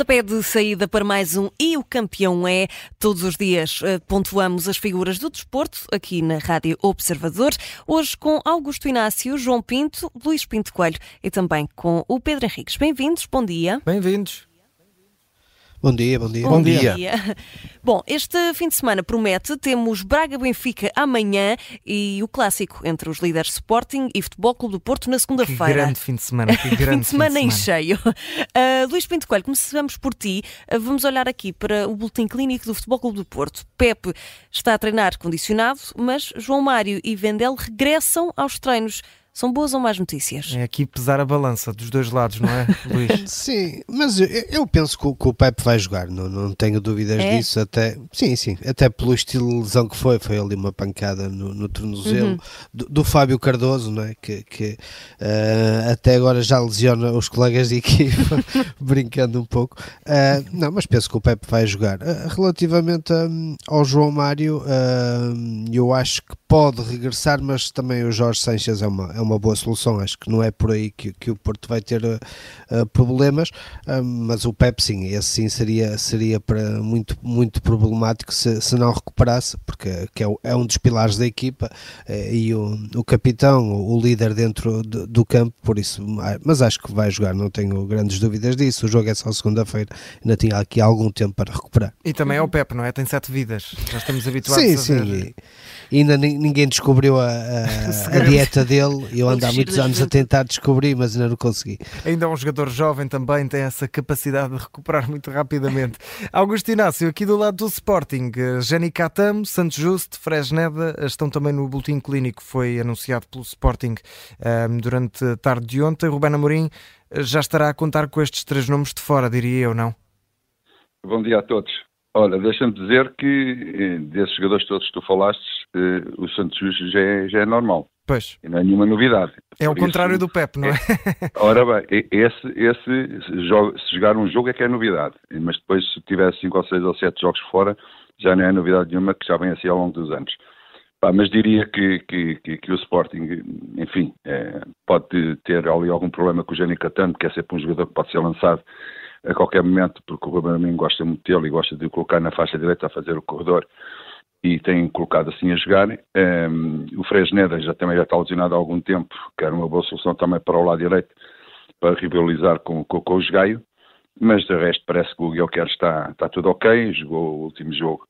Pontapé de saída para mais um E o Campeão é. Todos os dias eh, pontuamos as figuras do desporto aqui na Rádio Observador. Hoje com Augusto Inácio, João Pinto, Luís Pinto Coelho e também com o Pedro Henriques. Bem-vindos, bom dia. Bem-vindos. Bom dia, bom dia. Bom, bom dia. dia. Bom, este fim de semana promete, temos Braga-Benfica amanhã e o clássico entre os líderes Sporting e Futebol Clube do Porto na segunda-feira. Que grande fim de semana, que grande fim de semana, fim de semana. em cheio. Uh, Luís Pinto Coelho, começamos por ti. Uh, vamos olhar aqui para o boletim clínico do Futebol Clube do Porto. Pepe está a treinar condicionado, mas João Mário e Vendel regressam aos treinos. São boas ou más notícias? É aqui pesar a balança dos dois lados, não é, Luís? sim, mas eu, eu penso que o, que o Pepe vai jogar, não, não tenho dúvidas é? disso. Até, sim, sim, até pelo estilo de lesão que foi, foi ali uma pancada no, no tornozelo uhum. do, do, Fábio Cardoso, não é? Que, que uh, até agora já lesiona os colegas de equipa, brincando um pouco. Uh, não, mas penso que o Pepe vai jogar. Uh, relativamente um, ao João Mário, eu acho que pode regressar, mas também o Jorge Sanches é uma é uma boa solução. Acho que não é por aí que, que o Porto vai ter uh, problemas, uh, mas o Pep sim, esse sim seria, seria para muito, muito problemático se, se não recuperasse, porque que é, é, um dos pilares da equipa e o, o capitão, o líder dentro do, do, campo, por isso, mas acho que vai jogar, não tenho grandes dúvidas disso. O jogo é só segunda-feira, ainda tinha aqui algum tempo para recuperar. E também é o Pep, não é? Tem sete vidas, já estamos habituados sim, a sim, ver. E ainda ninguém descobriu a, a, a dieta dele eu ando há muitos anos a tentar descobrir, mas ainda não consegui. Ainda é um jogador jovem também, tem essa capacidade de recuperar muito rapidamente. Augusto Inácio, aqui do lado do Sporting, Jenny Catam, Santos Justo, Fresneda, estão também no boletim clínico, foi anunciado pelo Sporting um, ehm, durante a tarde de ontem. Rubén Amorim já estará a contar com estes três nomes de fora, diria eu, não? Bom dia a todos. Olha, deixa-me dizer que eh, desses jogadores todos que tu falaste, eh, o Santos já é, já é normal. Pois. E não é nenhuma novidade. É o contrário do Pep, não é? é? Ora bem, esse, esse se jogar um jogo é que é novidade, mas depois se tiver 5 ou 6 ou 7 jogos fora, já não é novidade nenhuma, que já vem assim ao longo dos anos. Pá, mas diria que, que, que, que, o Sporting, enfim, é, pode ter ali algum problema com o Jenny Catano, que é sempre um jogador que pode ser lançado a qualquer momento, porque o Ruben gosta muito dele e gosta de o colocar na faixa direita a fazer o corredor e tem colocado assim a jogar. Um, o Fresneda já também já está lesionado há algum tempo, que era uma boa solução também para o lado direito, para rivalizar com, com, com o Jogaio, mas de resto parece que o Guilherme está, está tudo ok, jogou o último jogo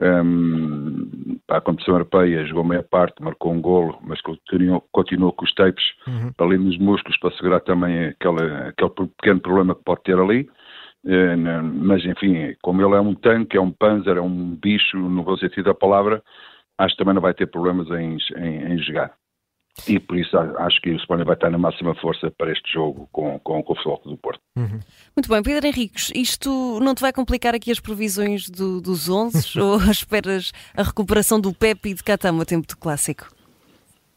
um, para a competição europeia, jogou meia parte, marcou um golo, mas continuou, continuou com os tapes uhum. ali nos músculos para segurar também aquele, aquele pequeno problema que pode ter ali. Eh, mas enfim, como ele é um tanque, é um panzer, é um bicho no bom sentido da palavra, acho que também não vai ter problemas em, em, em jogar. E por isso acho que o Sporting vai estar na máxima força para este jogo com, com, com o Futebol do Porto. Uhum. Muito bem, Pedro Henriques, isto não te vai complicar aqui as previsões do, dos 11 ou esperas a recuperação do Pepe e de Catama a tempo de clássico?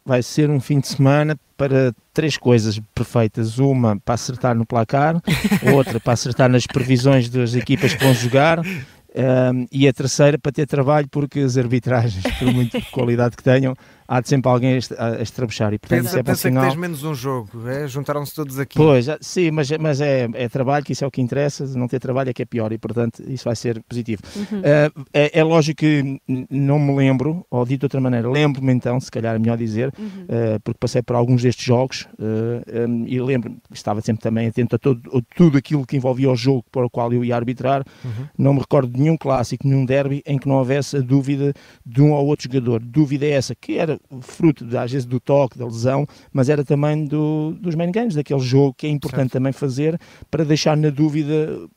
Vai ser um fim de semana para três coisas perfeitas. Uma para acertar no placar, outra para acertar nas previsões das equipas que vão jogar. Um, e a terceira para ter trabalho, porque as arbitragens, por muita qualidade que tenham, há de sempre alguém a estrabuchar. E, portanto, pensa, é pensa sinal... que tens menos um jogo, é? juntaram-se todos aqui. Pois, sim, mas, mas é, é trabalho, que isso é o que interessa, não ter trabalho é que é pior e, portanto, isso vai ser positivo. Uhum. Uh, é, é, lógico que não me lembro, ou dito de outra maneira, lembro-me então, se calhar é melhor dizer, uhum. uh, porque passei por alguns destes jogos uh, um, e lembro-me, estava sempre também atento a, todo, a tudo aquilo que envolvia o jogo para o qual eu ia arbitrar. Uhum. Não me recordo de nenhum clássico, nenhum derby em que não houvesse a dúvida de um ou outro jogador. Dúvida é essa, que era fruto, de, às vezes, do toque, da lesão, mas era também do, dos main games, daquele jogo que é importante certo. também fazer para deixar na dúvida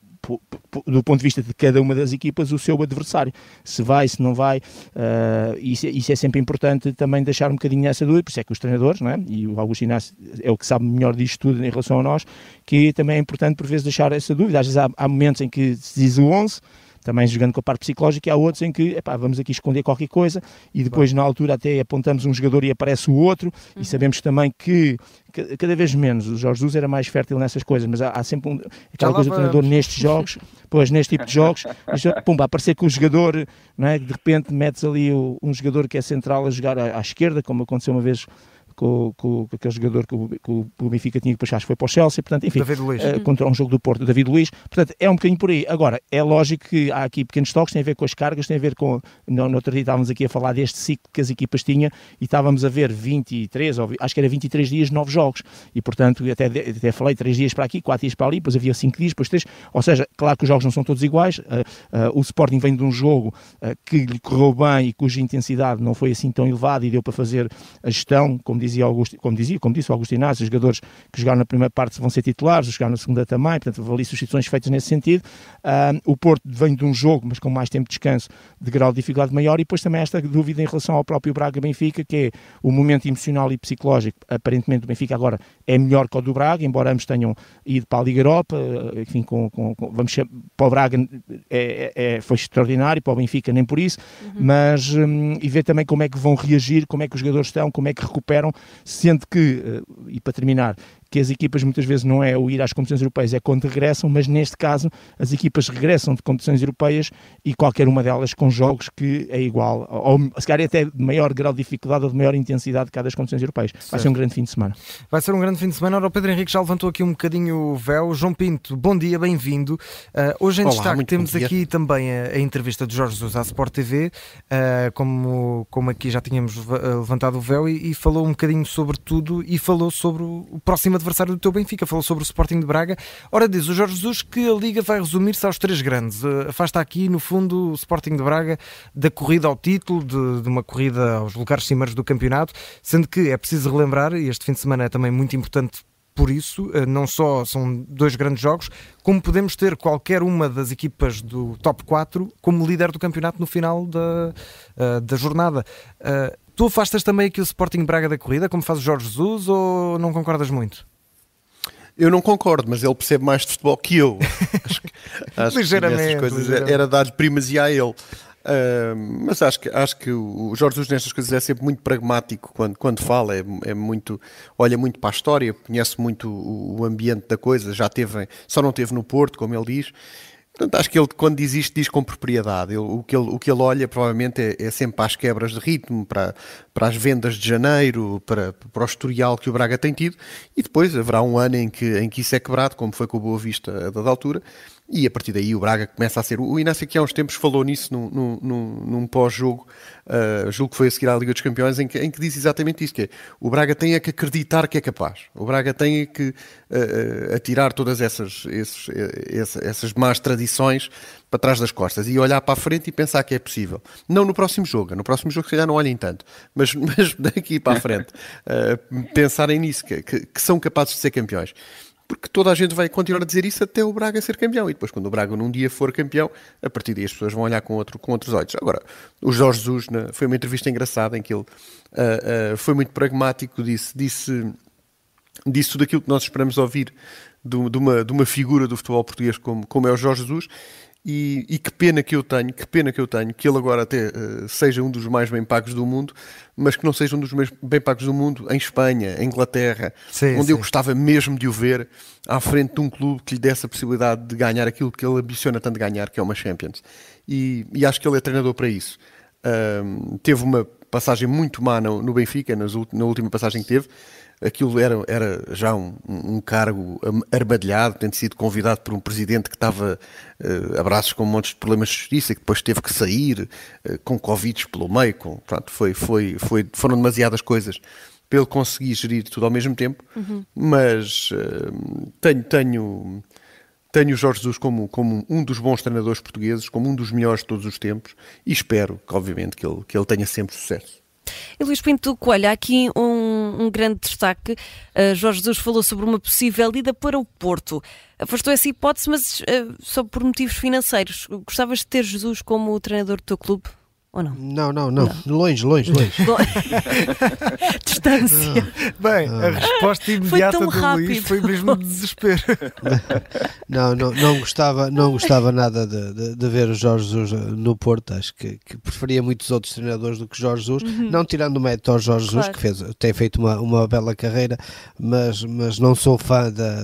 do ponto de vista de cada uma das equipas, o seu adversário. Se vai, se não vai, uh, isso, isso, é sempre importante também deixar um bocadinho essa dúvida, por isso é que os treinadores, não é? e o Augusto Inácio é o que sabe melhor disto tudo em relação a nós, que também é importante por vezes deixar essa dúvida. Às vezes há, há momentos em que se diz o 11, também jogando com a parte psicológica, e há outros em que epá, vamos aqui esconder qualquer coisa e depois na altura até apontamos um jogador e aparece o outro uhum. e sabemos também que cada vez menos, o Jorge Jesus era mais fértil nessas coisas, mas há, há sempre um, aquela coisa do treinador nestes jogos, pois neste tipo de jogos, pumba, aparecer com o jogador, não é? de repente metes ali o, um jogador que é central a jogar à, à esquerda, como aconteceu uma vez com, com, com aquele jogador que o, que o Benfica tinha que puxar, foi para o Chelsea, portanto, enfim, uh, contra um jogo do Porto, David Luiz, portanto, é um bocadinho por aí. Agora, é lógico que há aqui pequenos toques, tem a ver com as cargas, tem a ver com, no, no outro dia estávamos aqui a falar deste ciclo que as equipas tinham e estávamos a ver 23, ou, acho que era 23 dias, 9 jogos, e portanto, até, até falei 3 dias para aqui, 4 dias para ali, depois havia 5 dias, depois 3, ou seja, claro que os jogos não são todos iguais, uh, uh, o Sporting vem de um jogo que lhe correu bem e cuja intensidade não foi assim tão elevada e deu para fazer a gestão, como dizia Augusto, como dizia, como disse o Augusto Inácio, os jogadores que jogaram na primeira parte vão ser titulares, os que jogaram na segunda também, portanto, ali substituições feitas nesse sentido. O Porto vem de um jogo, mas com mais tempo de descanso, de grau de dificuldade maior, e depois também esta dúvida em relação ao próprio Braga-Benfica, que é o momento emocional e psicológico, aparentemente o Benfica agora é melhor que o do Braga, embora ambos tenham ido para a Liga Europa, enfim, com, com, com vamos para o Braga é, é, foi extraordinário, para o Benfica nem por isso, uhum. mas um, e ver também como é que vão reagir, como é que os jogadores estão, como é que recuperam, sendo que, eh, e para terminar, que as equipas muitas vezes não é o ir às competições europeias, é quando regressam, mas neste caso as equipas regressam de competições europeias e qualquer uma delas com jogos que é igual, ou se calhar até de maior grau de dificuldade ou de maior intensidade que cada das competições europeias. Vai certo. ser um grande fim de semana. Vai ser um grande fim de semana. Ora, o Pedro Henrique já levantou aqui um bocadinho o véu. João Pinto, bom dia, bem-vindo. Uh, hoje em Olá, destaque temos aqui também a, a, entrevista de Jorge Jesus à Sport TV, uh, como, como aqui já tínhamos levantado o véu, e, e, falou um bocadinho sobre tudo e falou sobre o próximo adversário do teu Benfica, falou sobre o Sporting de Braga. Ora, diz o Jorge Jesus que a Liga vai resumir-se aos três grandes. Uh, afasta aqui, no fundo, o Sporting de Braga da corrida ao título, de, de uma corrida aos lugares cimeiros do campeonato, sendo que é preciso relembrar, e este fim de semana é também muito importante por isso, uh, não só são dois grandes jogos, como podemos ter qualquer uma das equipas do top 4 como líder do campeonato no final da, uh, da jornada. Tu afastas também aqui o Sporting Braga da corrida, como faz o Jorge Jesus, ou não concordas muito? Eu não concordo, mas ele percebe mais de futebol que eu. acho que, acho ligeiramente, que coisas ligeiramente. era dar primazia a ele. Uh, mas acho que, acho que o Jorge Jesus nestas coisas é sempre muito pragmático quando, quando fala, é, é muito, olha muito para a história, conhece muito o, o, ambiente da coisa, já teve, só não teve no Porto, como ele diz, Portanto, acho que ele, quando diz isto, diz com propriedade. Ele, o, que ele, o que ele olha, provavelmente, é, é, sempre as quebras de ritmo, para, para as vendas de janeiro, para, para o historial que o Braga tem tido, e depois haverá um ano em que, em que isso é quebrado, como foi com o Boa Vista a dada altura, e a partir daí o Braga começa a ser. O Inácio aqui há uns tempos falou nisso num, num, num, pós-jogo, uh, julgo que foi a seguir à Liga dos Campeões, em que, em que diz exatamente isso: que é, o Braga tem é que acreditar que é capaz. O Braga tem é que uh, atirar todas essas, esses, essas más tradições para trás das costas e olhar para a frente e pensar que é possível. Não no próximo jogo, no próximo jogo se calhar não olhem tanto, mas, mas daqui para a frente, uh, pensarem nisso, que, que, que são capazes de ser campeões porque toda a gente vai continuar a dizer isso até o Braga ser campeão. E depois, quando o Braga num dia for campeão, a partir daí as pessoas vão olhar com, outro, com outros olhos. Agora, o Jorge Jesus né, foi uma entrevista engraçada em que ele uh, uh, foi muito pragmático, disse, disse, disse tudo aquilo que nós esperamos ouvir de, de, uma, de uma figura do futebol português como, como é o Jorge Jesus e, e, que pena que eu tenho, que pena que eu tenho, que ele agora até uh, seja um dos mais bem pagos do mundo, mas que não seja um dos mais bem pagos do mundo em Espanha, em Inglaterra, sim, onde sim. eu gostava mesmo de o ver à frente de um clube que lhe desse a possibilidade de ganhar aquilo que ele ambiciona tanto ganhar, que é uma Champions. E, e acho que ele é treinador para isso. Uh, teve uma passagem muito má no, no Benfica, nas, na última passagem que teve, aquilo era, era já um, um cargo armadilhado, tendo sido convidado por um presidente que estava uh, abraços com montes de problemas de justiça, que depois teve que sair uh, com Covid pelo meio, com, pronto, foi, foi, foi, foram demasiadas coisas para ele conseguir gerir tudo ao mesmo tempo, uhum. mas uh, tenho, tenho, tenho o Jorge Jesus como, como um dos bons treinadores portugueses, como um dos melhores de todos os tempos, e espero, que, obviamente, que ele, que ele tenha sempre sucesso. E Luís Pinto Coelho, há aqui um, um grande destaque. Uh, Jorge Jesus falou sobre uma possível ida para o Porto. Afastou essa hipótese, mas uh, só por motivos financeiros. Gostavas de ter Jesus como treinador do teu clube? Ou não? Não, não, não. não. Longe, longe, longe. Distância. Bem, a resposta imediata do rápido. Luís foi mesmo de desespero. não, não, não gostava, não gostava nada de, de, de, ver o Jorge Jesus no Porto. Acho que, que, preferia muitos outros treinadores do que Jorge Jesus. Uhum. Não tirando o mérito ao Jorge Jesus, claro. que fez, tem feito uma, uma bela carreira, mas, mas não sou fã da,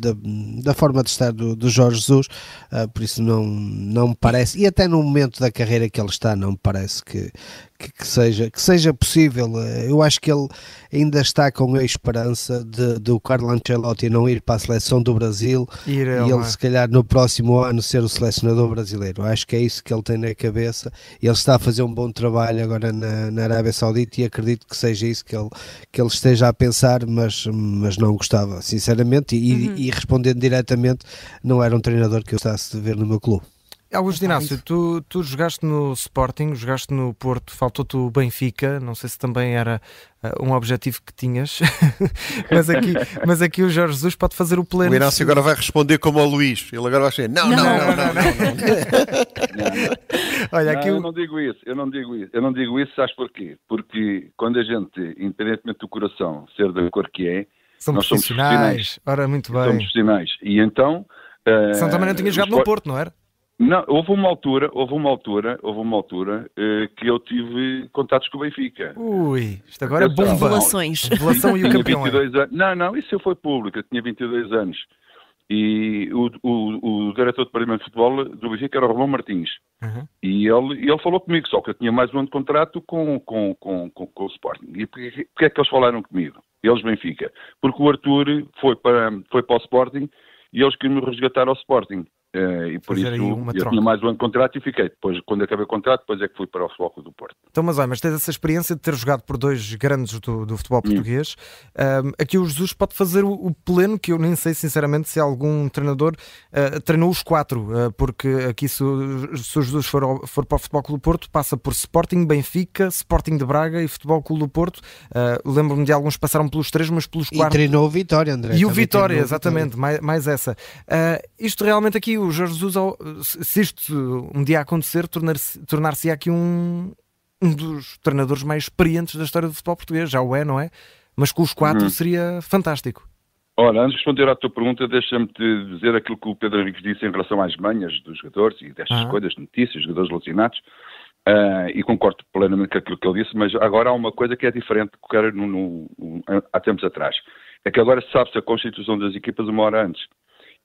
da, da forma de estar do, do Jorge Jesus, uh, por isso não, não me parece. E até no momento da carreira que ele está, não me parece que, que, que, seja, que seja possível. Eu acho que ele ainda está com a esperança de, de o Carlo Ancelotti não ir para a seleção do Brasil ir e ele, se calhar, no próximo ano ser o selecionador brasileiro. Acho que é isso que ele tem na cabeça. Ele está a fazer um bom trabalho agora na, na Arábia Saudita e acredito que seja isso que ele, que ele esteja a pensar, mas, mas não gostava, sinceramente. E, uhum. e respondendo diretamente, não era um treinador que eu gostasse de ver no meu clube. Augusto Inácio, tu, tu jogaste no Sporting, jogaste no Porto, faltou-te o Benfica, não sei se também era uh, um objetivo que tinhas, mas, aqui, mas aqui o Jorge Jesus pode fazer o pleno. O Inácio agora vai responder como ao Luís, ele agora vai dizer: não, não, não, não, não. não, Olha, aqui eu não digo isso, eu não digo isso, eu não digo isso, sabes porquê? Porque quando a gente, independentemente do coração ser da cor que é, São nós somos profissionais. Ora, muito bem. Somos profissionais. E então. Uh, São também não tinha jogado no Porto, não era? Não, houve uma altura, houve uma altura, houve uma altura uh, que eu tive contatos com o Benfica. Ui, isto agora é bomba. Revelações. Revelação e o campeão. 22 é. anos. Não, não, isso foi público, eu tinha 22 anos. E o, o, o diretor de departamento de futebol do Benfica era o Romão Martins. Uhum. E ele, ele falou comigo, só que eu tinha mais um ano de contrato com, com, com, com, com o Sporting. E porquê, porquê é que eles falaram comigo? Eles Benfica. Porque o Arthur foi para, foi para o Sporting e eles queriam me resgatar ao Sporting. Uh, e por Fazer isso eu troca. tinha mais um ano de contrato e fiquei. Depois, quando acabei o contrato, depois é que fui para o Futebol Clube do Porto. Então, mas, olha, mas tens essa experiência de ter jogado por dois grandes do, do futebol hum. português. Hum. aqui o Jesus pode fazer o, o, pleno, que eu nem sei sinceramente se algum treinador uh, treinou os quatro, uh, porque aqui se, se o Jesus for, ao, for para o Futebol Clube do Porto, passa por Sporting, Benfica, Sporting de Braga e Futebol Clube do Porto. Lembro-me de alguns passaram pelos três, mas pelos quatro. E treinou o Vitória, André. E o Vitória, exatamente, mais, mais, essa. isto realmente aqui, o Jorge Jesus se isto um dia acontecer, tornar-se tornar aqui um, um dos treinadores mais experientes da história do futebol português. Já o é, não é? Mas com os quatro uhum. seria fantástico. Ora, antes de responder à tua pergunta, deixa-me te dizer aquilo que o Pedro Henriques disse em relação às manhas dos jogadores e destas ah. coisas, notícias, jogadores alucinados, uh, e concordo plenamente com aquilo que ele disse, mas agora há uma coisa que é diferente do que era no, no, no, há tempos atrás. É que agora sabe-se a constituição das equipas uma hora antes.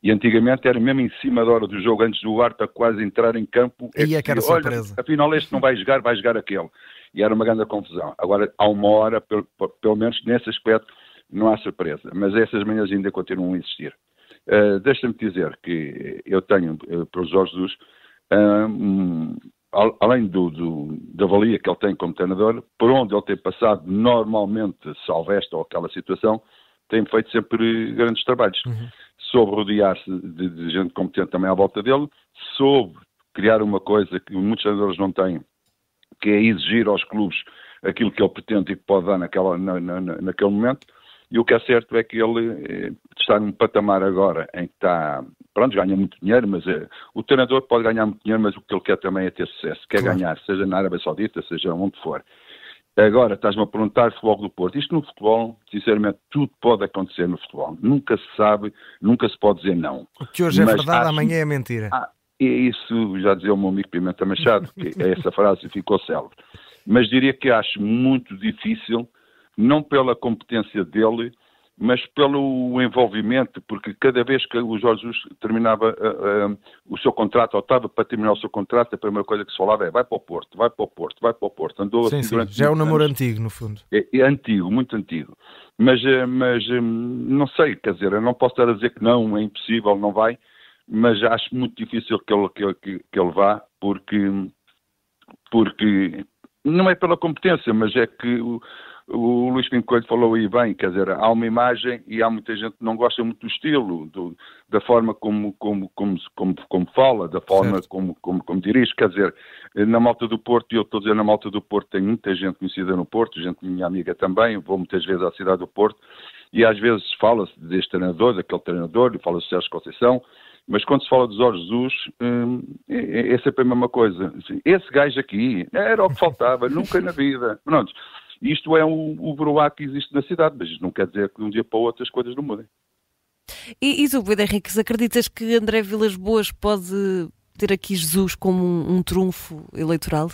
E antigamente era mesmo em cima da hora do jogo, antes do ar para quase entrar em campo. É e é que era olha, surpresa. Afinal, este não vai jogar, vai jogar aquele. E era uma grande confusão. Agora, há uma hora, pelo, pelo menos nesse aspecto, não há surpresa. Mas essas manhãs ainda continuam a existir. Uh, Deixa-me dizer que eu tenho, uh, para o Jorge Jesus, uh, um, além do, do, da valia que ele tem como treinador, por onde ele tem passado normalmente, salvo esta ou aquela situação, tem feito sempre grandes trabalhos. Uhum soube rodear-se de, de, gente competente também à volta dele, soube criar uma coisa que muitos treinadores não têm, que é exigir aos clubes aquilo que ele pretende e que pode dar naquela, na, na, naquele momento. E o que é certo é que ele eh, está num patamar agora em que está, pronto, ganha muito dinheiro, mas eh, o treinador pode ganhar muito dinheiro, mas o que ele quer também é ter sucesso, quer claro. ganhar, seja na Arábia Saudita, seja onde for. Agora, estás-me a perguntar futebol do Porto. Isto no futebol, sinceramente, tudo pode acontecer no futebol. Nunca se sabe, nunca se pode dizer não. O que hoje é verdade, acho... amanhã é mentira. Ah, isso já dizia o meu amigo Pimenta Machado, que essa frase ficou célebre. Mas diria que acho muito difícil, não pela competência dele, mas pelo envolvimento, porque cada vez que o Jorge Jesus terminava uh, uh, o seu contrato, ou estava para terminar o seu contrato, a primeira coisa que se falava é vai para o Porto, vai para o Porto, vai para o Porto. Andou sim, assim sim. Já é um namoro anos. antigo, no fundo. É, é, antigo, muito antigo. Mas, uh, mas não sei, quer dizer, eu não posso estar a dizer que não, é impossível, não vai, mas acho muito difícil que ele, que, que, que ele vá, porque, porque não é pela competência, mas é que o Luís Pinto Coelho falou aí bem, quer dizer, há uma imagem e há muita gente que não gosta muito do estilo, do, da forma como, como, como, como, como fala, da forma como, como, como dirige, quer dizer, na Malta do Porto, e eu estou a dizer na Malta do Porto, tem muita gente conhecida no Porto, gente minha amiga também, vou muitas vezes à cidade do Porto, e às vezes fala-se deste treinador, daquele treinador, fala-se de Sérgio Conceição, mas quando se fala dos Jorge Jesus, hum, é, é, sempre a mesma coisa. Esse gajo aqui era o que faltava, nunca na vida. Pronto. Isto é o, o broá que existe na cidade, mas isto não quer dizer que de um dia para o outro as coisas não mudem. E, e Pedro Henriques, acreditas que André Vilas Boas pode ter aqui Jesus como um, um trunfo eleitoral?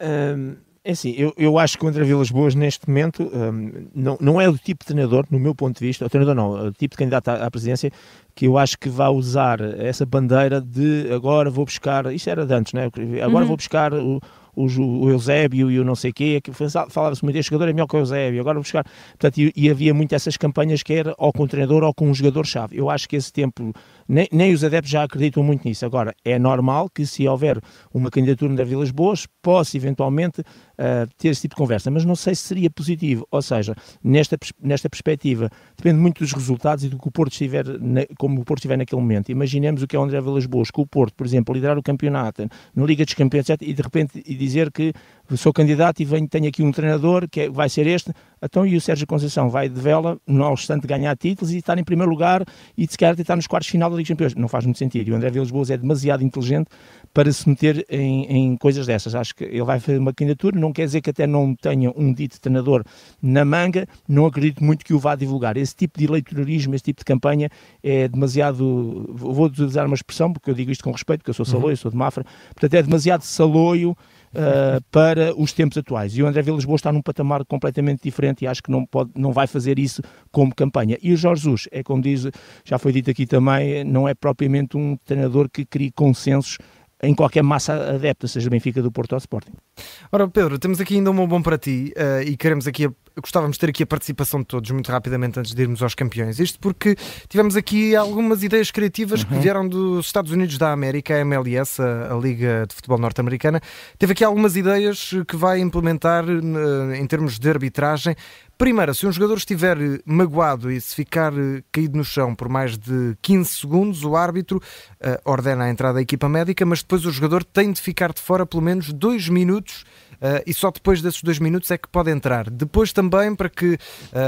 Um, É assim, eu, eu acho que o André Vilas Boas, neste momento, um, não, não é o tipo de treinador, no meu ponto de vista, o treinador não, é o tipo de candidato à, à presidência, que eu acho que vai usar essa bandeira de agora vou buscar, isto era de antes, né? agora uhum. vou buscar o, o, Eusébio e o não sei quê, que falava-se muito, este jogador é melhor que o Eusébio, agora vou buscar. Portanto, e, e havia muito essas campanhas que era ou com o treinador ou com um jogador-chave. Eu acho que esse tempo, nem, nem, os adeptos já acreditam muito nisso. Agora, é normal que se houver uma candidatura da Vilas Boas, possa eventualmente uh, ter esse tipo de conversa, mas não sei se seria positivo. Ou seja, nesta, nesta perspectiva, depende muito dos resultados e do que o Porto estiver, na, como o Porto estiver naquele momento. Imaginemos o que é o André Vilas Boas, com o Porto, por exemplo, liderar o campeonato, na Liga dos Campeões, etc., e de repente e dizer que sou candidato e venho, tenho aqui um treinador que é, vai ser este, então e o Sérgio Conceição vai de vela, não obstante ganhar títulos e estar em primeiro lugar e se calhar estar nos quartos de final da Liga dos Campeões. Não faz muito sentido. E o André Vilas Boas é demasiado inteligente para se meter em, em, coisas dessas. Acho que ele vai fazer uma candidatura, não quer dizer que até não tenha um dito treinador na manga, não acredito muito que o vá divulgar. Esse tipo de eleitorismo, esse tipo de campanha é demasiado, vou utilizar uma expressão, porque eu digo isto com respeito, porque eu sou saloio, uhum. sou de Mafra, portanto é demasiado saloio uh, para os tempos atuais. E o André Vilas Boas está num patamar completamente diferente e acho que não, pode, não vai fazer isso como campanha. E o Jorge Jesus, é como diz, já foi dito aqui também, não é propriamente um treinador que crie consensos em qualquer massa adepta, seja Benfica do Porto ou Sporting. Ora, Pedro, temos aqui ainda um bom para ti uh, e queremos aqui, a, gostávamos de ter aqui a participação de todos muito rapidamente antes de irmos aos campeões. Isto porque tivemos aqui algumas ideias criativas uhum. que vieram dos Estados Unidos da América, a MLS, a, a Liga de Futebol Norte-Americana, teve aqui algumas ideias que vai implementar uh, em termos de arbitragem Primeiro, se um jogador estiver magoado e se ficar eh, caído no chão por mais de 15 segundos, o árbitro uh, ordena a entrada da equipa médica, mas depois o jogador tem de ficar de fora pelo menos dois minutos e só depois desses dois minutos é que pode entrar. Depois também, para que uh,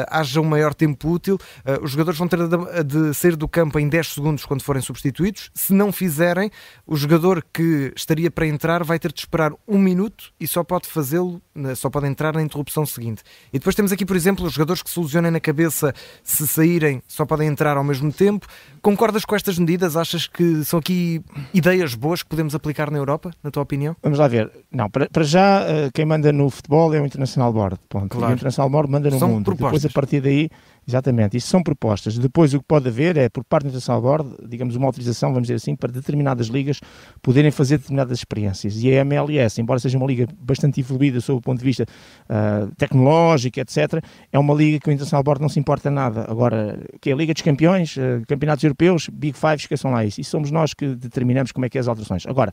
haja um maior tempo útil, uh, os jogadores vão ter de, sair do campo em 10 segundos quando forem substituídos. Se não fizerem, o jogador que estaria para entrar vai ter de esperar um minuto e só pode fazê-lo, só pode entrar na interrupção seguinte. E depois temos aqui, por exemplo, os jogadores que se ilusionem na cabeça se saírem, só podem entrar ao mesmo tempo. Concordas com estas medidas? Achas que são aqui ideias boas que podemos aplicar na Europa, na tua opinião? Vamos lá ver. Não, para, para já quem manda no futebol é o International Board. Ponto. Claro. O International Board manda no são mundo. Propostas. Depois, a partir daí, exatamente, isto são propostas. Depois, o que pode haver é, por parte do International Board, digamos, uma autorização, vamos dizer assim, para determinadas ligas poderem fazer determinadas experiências. E a MLS, embora seja uma liga bastante evoluída sob o ponto de vista uh, tecnológico, etc., é uma liga que o International Board não se importa nada. Agora, que é a Liga dos Campeões, uh, campeonatos europeus, Big Five, esqueçam lá isso. E somos nós que determinamos como é que é as alterações. Agora,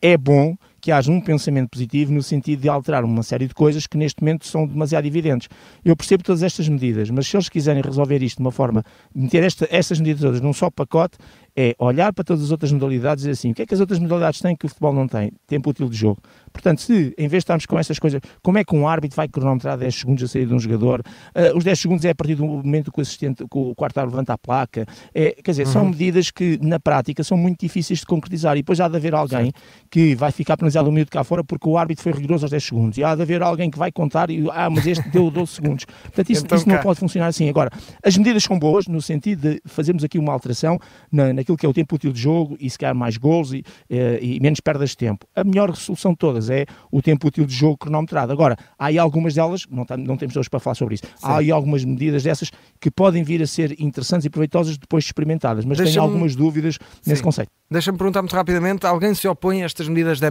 é bom que haja um pensamento positivo no sentido de alterar uma série de coisas que neste momento são demasiado evidentes. Eu percebo todas estas medidas, mas se eles quiserem resolver isto de uma forma, meter esta, estas medidas todas num só pacote, é olhar para todas as outras modalidades e dizer assim, o que é que as outras modalidades têm que o futebol não tem? Tempo útil de jogo. Portanto, se em vez de estarmos com essas coisas, como é que um árbitro vai cronometrar 10 segundos a sair de um jogador? Uh, os 10 segundos é a partir do momento que o assistente, que o quarto árbitro levanta a placa. É, quer dizer, uhum. são medidas que na prática são muito difíceis de concretizar e depois há de haver alguém que vai ficar penalizado um minuto cá fora porque o árbitro foi rigoroso aos 10 segundos e há de haver alguém que vai contar e, ah, mas este deu 12 segundos. Portanto, isso, então, isso não pode funcionar assim. Agora, as medidas são boas no sentido de fazermos aqui uma alteração na, naquilo que é o tempo útil de jogo e se calhar mais gols e, eh, e menos perdas de tempo. A melhor solução de todas é o tempo útil de jogo cronometrado. Agora, há aí algumas delas, não, não temos hoje para falar sobre isso, Sim. há aí algumas medidas dessas que podem vir a ser interessantes e proveitosas depois de experimentadas, mas tenho algumas dúvidas nesse conceito. Deixa-me perguntar muito rapidamente, alguém se opõe a estas medidas da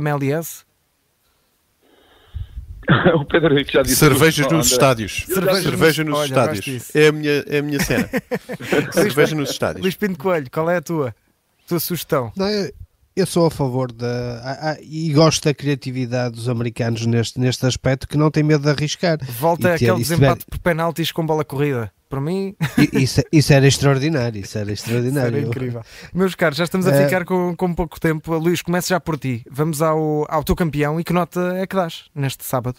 O Pedro Henrique já disse. Cervejas nos estádios. Cerveja, Cerveja nos, nos estádios. É a minha, é a minha cena. Cerveja nos estádios. Luís Pinto Coelho, qual é a tua, tua sugestão? Não, eu, eu sou a favor da. e gosto da criatividade dos americanos neste, neste aspecto, que não tem medo de arriscar. Volta aquele desempate tiver... por penaltis com bola corrida. Para mim. Isso, isso, era extraordinário. Isso era extraordinário. Isso era incrível. Meus caros, já estamos a é. ficar com, com pouco tempo. Luís, comece já por ti. Vamos ao, ao teu campeão e que nota é que dás neste sábado?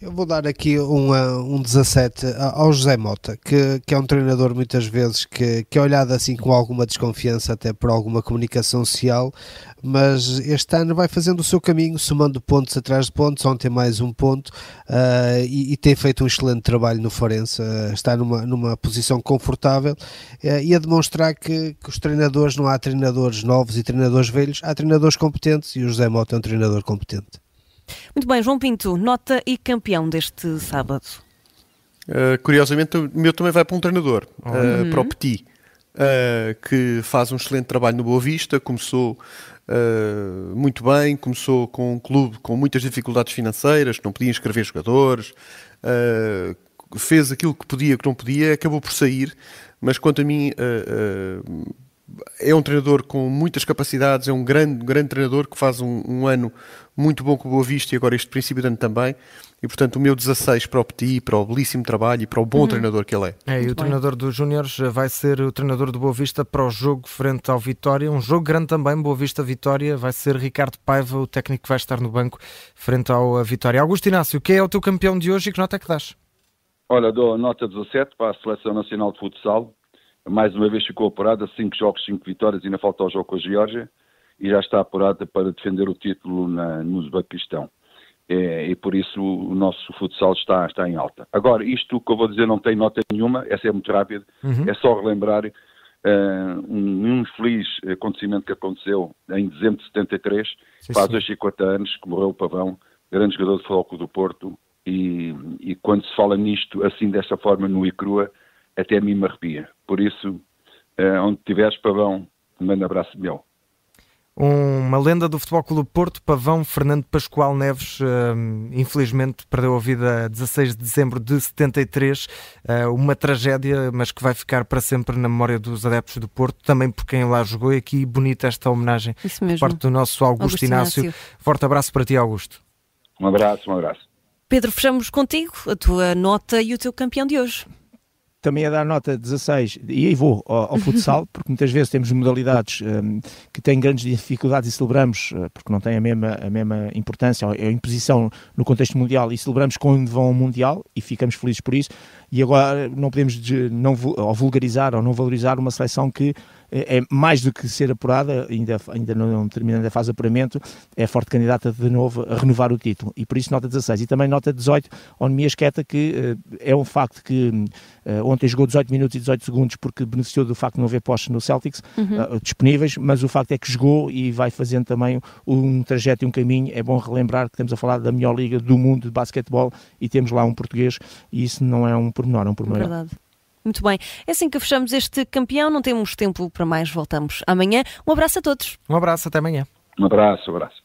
Eu vou dar aqui um, um 17 ao José Mota, que, que é um treinador muitas vezes que, que é olhado assim com alguma desconfiança, até por alguma comunicação social, mas este ano vai fazendo o seu caminho, somando pontos atrás de pontos. Ontem mais um ponto uh, e, e, tem feito um excelente trabalho no Forense. Uh, está numa, numa posição confortável uh, e a demonstrar que, que os treinadores, não há treinadores novos e treinadores velhos, há treinadores competentes e o José Mota é um treinador competente. Muito bem, João Pinto, nota e campeão deste sábado. Uh, curiosamente, o meu também vai para um treinador, uh, para o Petit, uh, que faz um excelente trabalho no Boa Vista, começou muito bem, começou com um clube com muitas dificuldades financeiras, não podia inscrever jogadores, fez aquilo que podia, que não podia, acabou por sair, mas quanto a mim é um treinador com muitas capacidades, é um grande, grande treinador que faz um, um ano muito bom com o Boa Vista e agora este princípio de ano também. E portanto o meu 16 para o Petit, para o belíssimo trabalho e para o bom uhum. treinador que ele é. É, e o treinador dos Júniores vai ser o treinador do Boa Vista para o jogo frente ao Vitória. Um jogo grande também, Boa Vista Vitória. Vai ser Ricardo Paiva, o técnico que vai estar no banco frente ao Vitória. Augusto Inácio, quem é o teu campeão de hoje e que nota é que dás? Olha, dou nota 17 para a Seleção Nacional de Futsal mais uma vez ficou apurada, 5 jogos, 5 vitórias, ainda falta o jogo com a Geórgia e já está apurada para defender o título na, no Uzbequistão. É, e por isso o nosso futsal está, está em alta. Agora, isto que eu vou dizer não tem nota nenhuma, essa é muito rápido, uhum. é só relembrar uh, um, infeliz acontecimento que aconteceu em dezembro de 73, sim, faz hoje 50 anos que morreu o Pavão, grande jogador de futebol do Porto, e, e, quando se fala nisto assim desta forma no e crua, até a mim me arrepia. Por isso, uh, onde tiveres, Pavão, um grande abraço meu. Uma lenda do Futebol Clube Porto, Pavão Fernando Pascoal Neves, uh, infelizmente perdeu a vida a 16 de dezembro de 73, uh, eh, uma tragédia, mas que vai ficar para sempre na memória dos adeptos do Porto, também por quem lá jogou. E aqui bonita esta homenagem por parte do nosso Augusto, Augusto Inácio. Inácio. Forte abraço para ti, Augusto. Um abraço, um abraço. Pedro, fechamos contigo a tua nota e o teu campeão de hoje também a dar nota 16, e aí vou ao, ao futsal, porque muitas vezes temos modalidades um, que têm grandes dificuldades e celebramos, uh, porque não têm a mesma, a mesma importância, a imposição no contexto mundial, e celebramos quando vão ao Mundial e ficamos felizes por isso. E agora não podemos não, ou vulgarizar ou não valorizar uma seleção que é, é mais do que ser apurada, ainda, ainda não terminando a fase de apuramento, é forte candidata de novo a renovar o título. E por isso nota 16. E também nota 18 ao Nemias Queta, que uh, é um facto que uh, ontem jogou 18 minutos e 18 segundos porque beneficiou do facto de não haver postos no Celtics uhum. uh, disponíveis, mas o facto é que jogou e vai fazendo também um trajeto e um caminho. É bom relembrar que estamos a falar da melhor liga do mundo de basquetebol e temos lá um português e isso não é um pormenor, é um pormenor. Verdade. Muito bem. É assim que fechamos este campeão. Não temos tempo para mais. Voltamos amanhã. Um abraço a todos. Um abraço, até amanhã. Um abraço, um abraço.